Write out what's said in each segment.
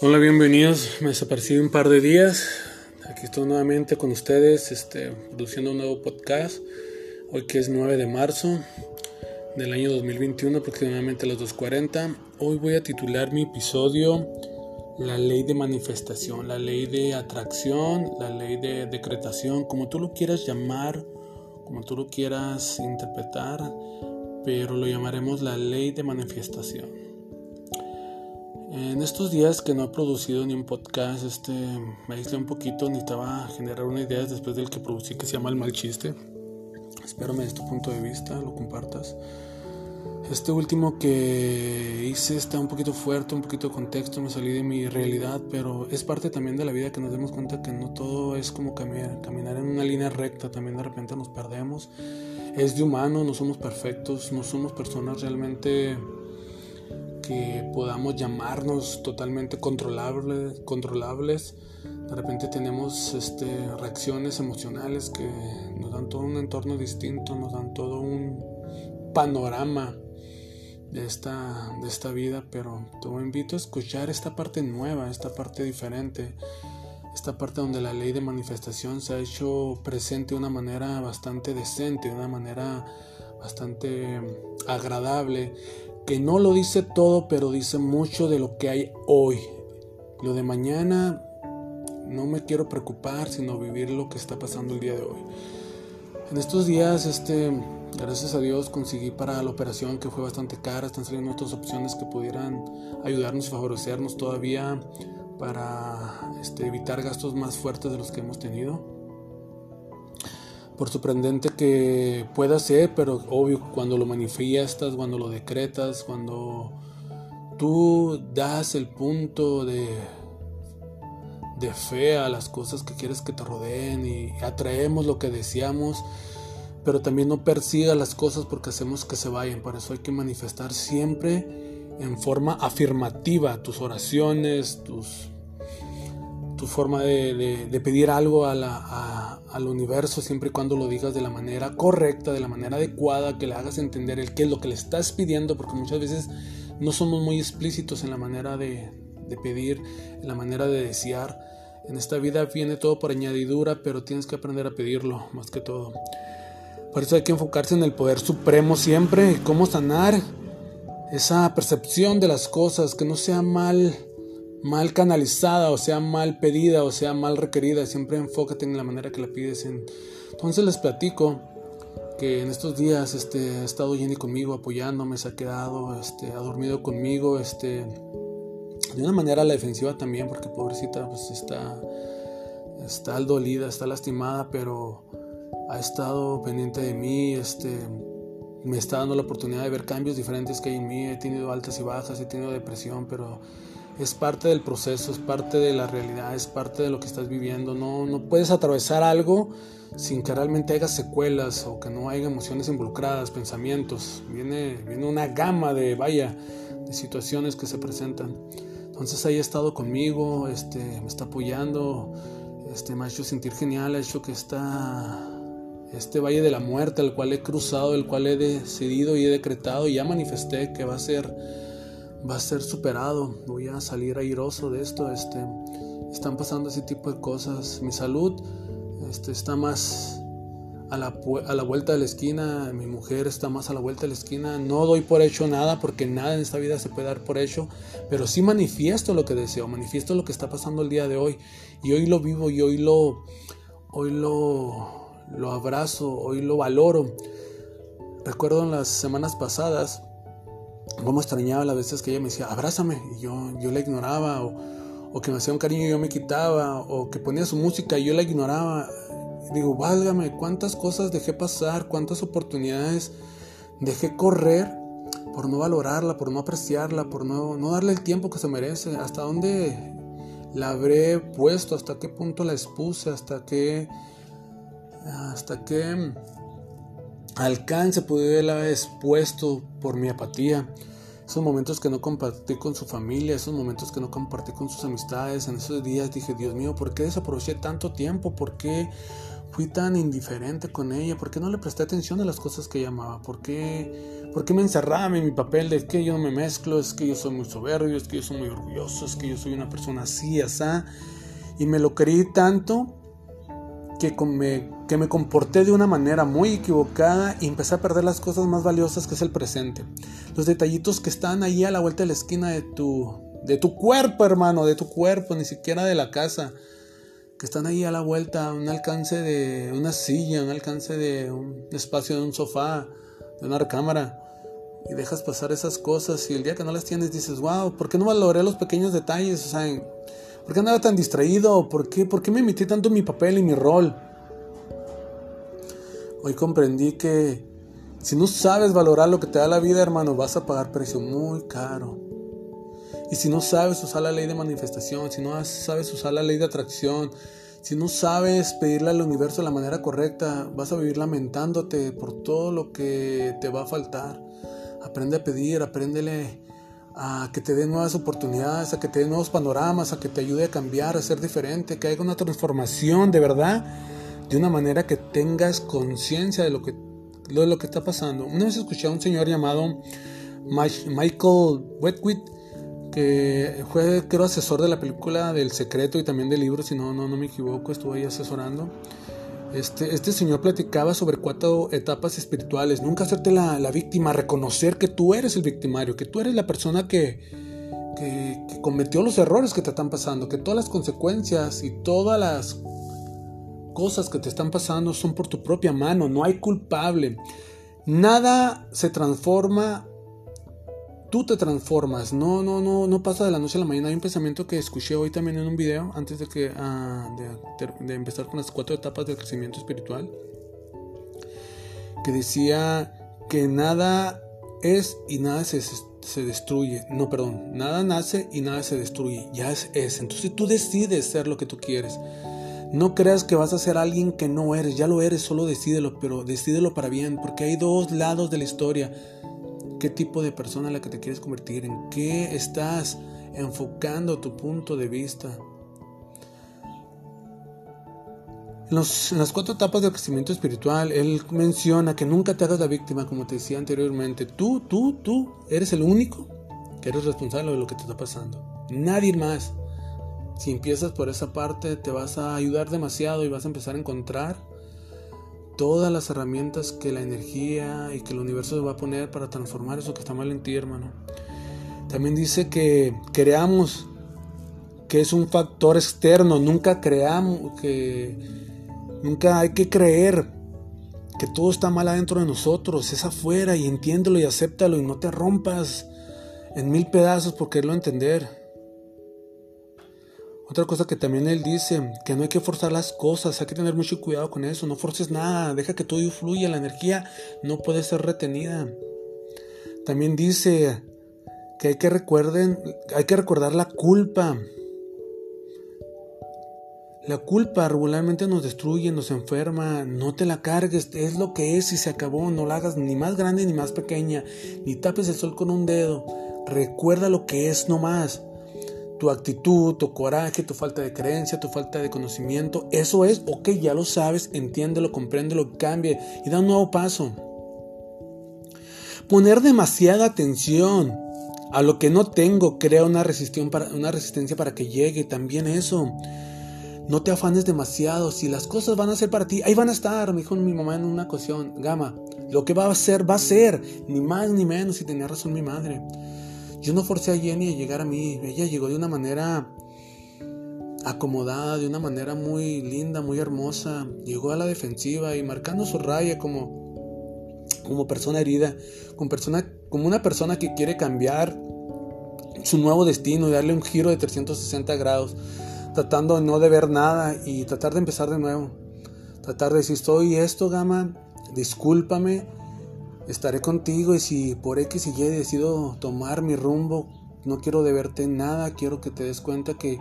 Hola, bienvenidos. Me desaparecí un par de días. Aquí estoy nuevamente con ustedes, este, produciendo un nuevo podcast. Hoy que es 9 de marzo del año 2021, aproximadamente a las 2.40. Hoy voy a titular mi episodio La ley de manifestación, la ley de atracción, la ley de decretación, como tú lo quieras llamar, como tú lo quieras interpretar, pero lo llamaremos la ley de manifestación. En estos días que no he producido ni un podcast, este, me aislé un poquito, necesitaba generar una idea después del que producí que se llama El Mal Chiste. Espero me des tu punto de vista, lo compartas. Este último que hice está un poquito fuerte, un poquito de contexto, me salí de mi realidad, pero es parte también de la vida que nos demos cuenta que no todo es como caminar, caminar en una línea recta, también de repente nos perdemos. Es de humano, no somos perfectos, no somos personas realmente que podamos llamarnos totalmente controlables, controlables. De repente tenemos este, reacciones emocionales que nos dan todo un entorno distinto, nos dan todo un panorama de esta, de esta vida, pero te invito a escuchar esta parte nueva, esta parte diferente, esta parte donde la ley de manifestación se ha hecho presente de una manera bastante decente, de una manera bastante agradable que no lo dice todo, pero dice mucho de lo que hay hoy. Lo de mañana no me quiero preocupar, sino vivir lo que está pasando el día de hoy. En estos días, este, gracias a Dios, conseguí para la operación que fue bastante cara. Están saliendo otras opciones que pudieran ayudarnos y favorecernos todavía para este, evitar gastos más fuertes de los que hemos tenido por sorprendente que pueda ser, pero obvio cuando lo manifiestas, cuando lo decretas, cuando tú das el punto de, de fe a las cosas que quieres que te rodeen y atraemos lo que deseamos, pero también no persiga las cosas porque hacemos que se vayan. Por eso hay que manifestar siempre en forma afirmativa tus oraciones, tus tu forma de, pedir algo al universo siempre y cuando lo digas de la manera correcta, de la manera adecuada, que le hagas entender el qué es lo que le estás pidiendo, porque muchas veces no somos muy explícitos en la manera de, pedir, en la manera de desear. En esta vida viene todo por añadidura, pero tienes que aprender a pedirlo más que todo. Por eso hay que enfocarse en el poder supremo siempre, cómo sanar esa percepción de las cosas, que no sea mal mal canalizada, o sea mal pedida, o sea mal requerida, siempre enfócate en la manera que la pides. Entonces les platico que en estos días este, ha estado Jenny conmigo, apoyándome, se ha quedado, este, ha dormido conmigo, este, de una manera a la defensiva también, porque pobrecita pues está, está dolida, está lastimada, pero ha estado pendiente de mí, este, me está dando la oportunidad de ver cambios diferentes que hay en mí, he tenido altas y bajas, he tenido depresión, pero es parte del proceso, es parte de la realidad, es parte de lo que estás viviendo. No, no puedes atravesar algo sin que realmente haya secuelas o que no haya emociones involucradas, pensamientos. Viene, viene una gama de, vaya, de situaciones que se presentan. Entonces ahí ha estado conmigo, este, me está apoyando, este, me ha hecho sentir genial, ha hecho que está este valle de la muerte, el cual he cruzado, el cual he decidido y he decretado y ya manifesté que va a ser va a ser superado, voy a salir airoso de esto, este, están pasando ese tipo de cosas, mi salud este, está más a la, a la vuelta de la esquina, mi mujer está más a la vuelta de la esquina, no doy por hecho nada porque nada en esta vida se puede dar por hecho, pero sí manifiesto lo que deseo, manifiesto lo que está pasando el día de hoy. Y hoy lo vivo y hoy lo, hoy lo, lo abrazo, hoy lo valoro. Recuerdo en las semanas pasadas, cómo extrañaba las veces que ella me decía, abrázame, y yo, yo la ignoraba, o, que me hacía un cariño y yo me quitaba, o que ponía su música y yo la ignoraba. Digo, válgame, cuántas cosas dejé pasar, cuántas oportunidades dejé correr por no valorarla, por no apreciarla, por no, no darle el tiempo que se merece, hasta dónde la habré puesto, hasta qué punto la expuse, hasta qué, hasta qué alcance pudiera haber expuesto por mi apatía. Esos momentos que no compartí con su familia, esos momentos que no compartí con sus amistades, en esos días dije, Dios mío, ¿por qué desaproveché tanto tiempo? ¿Por qué fui tan indiferente con ella? ¿Por qué no le presté atención a las cosas que ella amaba? ¿Por qué, ¿Por qué me encerraba en mi papel de que yo no me mezclo? Es que yo soy muy soberbio, es que yo soy muy orgulloso, es que yo soy una persona así, así. Y me lo creí tanto que me, que me comporté de una manera muy equivocada y empecé a perder las cosas más valiosas que es el presente. Los detallitos que están ahí a la vuelta de la esquina de tu, de tu cuerpo, hermano, de tu cuerpo, ni siquiera de la casa que están ahí a la vuelta, un alcance de una silla, un alcance de un espacio de un sofá, de una recámara. Y dejas pasar esas cosas y el día que no las tienes dices, wow, ¿por qué no valoré los pequeños detalles? O sea, ¿por qué andaba tan distraído? ¿Por qué, ¿Por qué me metí tanto en mi papel y mi rol? Hoy comprendí que si no sabes valorar lo que te da la vida, hermano, vas a pagar precio muy caro. Y si no sabes usar la ley de manifestación, si no sabes usar la ley de atracción, si no sabes pedirle al universo de la manera correcta, vas a vivir lamentándote por todo lo que te va a faltar. Aprende a pedir, apréndele a que te dé nuevas oportunidades, a que te dé nuevos panoramas, a que te ayude a cambiar, a ser diferente, que haya una transformación de verdad, de una manera que tengas conciencia de lo que, de lo que está pasando. Una vez escuché a un señor llamado Michael Wetwit que fue creo asesor de la película del secreto y también del libro, si no, no, no me equivoco, estuvo ahí asesorando. Este, este señor platicaba sobre cuatro etapas espirituales. Nunca hacerte la, la, víctima, reconocer que tú eres el victimario, que tú eres la persona que, que, que cometió los errores que te están pasando, que todas las consecuencias y todas las cosas que te están pasando son por tu propia mano, no hay culpable. Nada se transforma tú te transformas, no, no, no, no pasa de la noche a la mañana. Hay un pensamiento que escuché hoy también en un video, antes de, que, ah, de, empezar con las cuatro etapas del crecimiento espiritual, que decía que nada es y nada se, se destruye. No, perdón, nada nace y nada se destruye, ya es, es. Entonces tú decides ser lo que tú quieres. No creas que vas a ser alguien que no eres, ya lo eres, solo decídelo, pero decídelo para bien, porque hay dos lados de la historia qué tipo de persona la que te quieres convertir, en qué estás enfocando tu punto de vista. En, las cuatro etapas del crecimiento espiritual, él menciona que nunca te hagas la víctima, como te decía anteriormente. Tú, tú, tú eres el único que eres responsable de lo que te está pasando. Nadie más. Si empiezas por esa parte, te vas a ayudar demasiado y vas a empezar a encontrar todas las herramientas que la energía y que el universo va a poner para transformar eso que está mal en ti, hermano. También dice que creamos que es un factor externo, nunca creamos que nunca hay que creer que todo está mal adentro de nosotros, es afuera y entiéndelo y acéptalo y no te rompas en mil pedazos por quererlo entender. Otra cosa que también él dice, que no hay que forzar las cosas, hay que tener mucho cuidado con eso, no forces nada, deja que todo fluya, la energía no puede ser retenida. También dice que hay que recuerden, hay que recordar la culpa. La culpa regularmente nos destruye, nos enferma, no te la cargues, es lo que es y se acabó, no la hagas ni más grande ni más pequeña, ni tapes el sol con un dedo, recuerda lo que es nomás tu actitud, tu coraje, tu falta de creencia, tu falta de conocimiento. Eso es, ok, ya lo sabes, entiéndelo, compréndelo, cambie y da un nuevo paso. Poner demasiada atención a lo que no tengo crea una, para, una resistencia para que llegue. También eso. No te afanes demasiado. Si las cosas van a ser para ti, ahí van a estar, me dijo mi mamá en una ocasión. Gama, lo que va a ser, va a ser. Ni más ni menos. Y tenía razón mi madre. Yo no forcé a Jenny a llegar a mí, ella llegó de una manera acomodada, de una manera muy linda, muy hermosa, llegó a la defensiva y marcando su raya como, como persona herida, como, persona, como una persona que quiere cambiar su nuevo destino y darle un giro de 360 grados, tratando de no deber nada y tratar de empezar de nuevo. Tratar de decir, soy esto, gama, discúlpame, estaré contigo y si por X y Y decido tomar mi rumbo, no quiero deberte nada, quiero que te des cuenta que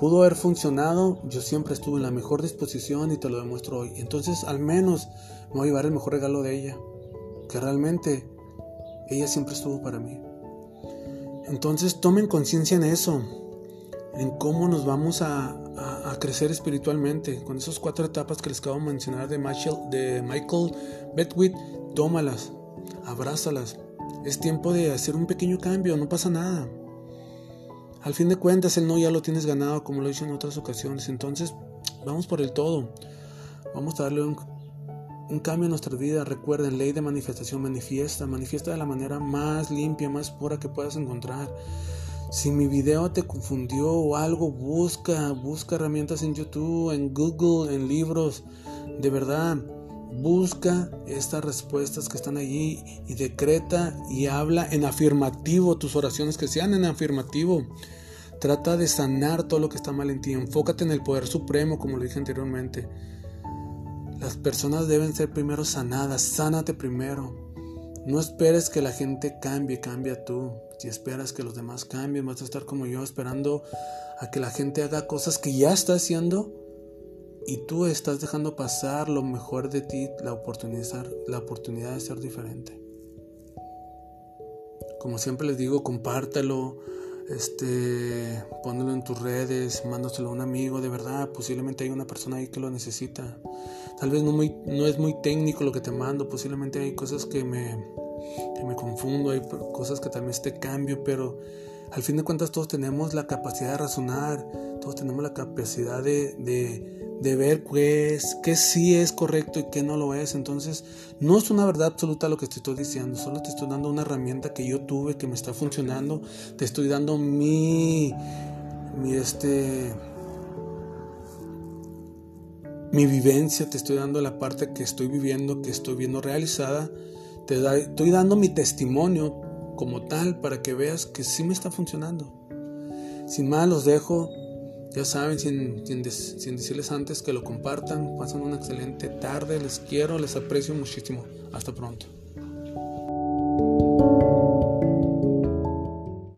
pudo haber funcionado, yo siempre estuve en la mejor disposición y te lo demuestro hoy. Entonces al menos me voy a llevar el mejor regalo de ella, que realmente ella siempre estuvo para mí. Entonces tomen conciencia en eso, en cómo nos vamos a, a, crecer espiritualmente. Con esas cuatro etapas que les acabo de mencionar de Michael, de Michael tómalas, abrázalas. Es tiempo de hacer un pequeño cambio, no pasa nada. Al fin de cuentas, el no ya lo tienes ganado, como lo he dicho en otras ocasiones. Entonces, vamos por el todo. Vamos a darle un, un cambio en nuestra vida. Recuerden, ley de manifestación, manifiesta, manifiesta de la manera más limpia, más pura que puedas encontrar. Si mi video te confundió o algo, busca, busca herramientas en YouTube, en Google, en libros. De verdad, busca estas respuestas que están allí y decreta y habla en afirmativo tus oraciones que sean en afirmativo. Trata de sanar todo lo que está mal en ti. Enfócate en el poder supremo, como lo dije anteriormente. Las personas deben ser primero sanadas. Sánate primero. No esperes que la gente cambie, cambia tú. Si esperas que los demás cambien, vas a estar como yo esperando a que la gente haga cosas que ya está haciendo y tú estás dejando pasar lo mejor de ti, la oportunidad, de ser diferente. Como siempre les digo, compártelo, este, pónelo en tus redes, mándaselo a un amigo, de verdad, posiblemente hay una persona ahí que lo necesita. Tal vez no, muy, no es muy técnico lo que te mando, posiblemente hay cosas que me, que me confundo, hay cosas que tal vez te cambio, pero al fin de cuentas todos tenemos la capacidad de razonar, todos tenemos la capacidad de, de, de ver qué, es, qué sí es correcto y qué no lo es. Entonces, no es una verdad absoluta lo que te estoy diciendo, solo te estoy dando una herramienta que yo tuve, que me está funcionando, te estoy dando mi, mi este mi vivencia, te estoy dando la parte que estoy viviendo, que estoy viendo realizada, te estoy dando mi testimonio como tal para que veas que sí me está funcionando. Sin más, los dejo. Ya saben, sin, sin, sin decirles antes que lo compartan, pasen una excelente tarde, les quiero, les aprecio muchísimo. Hasta pronto.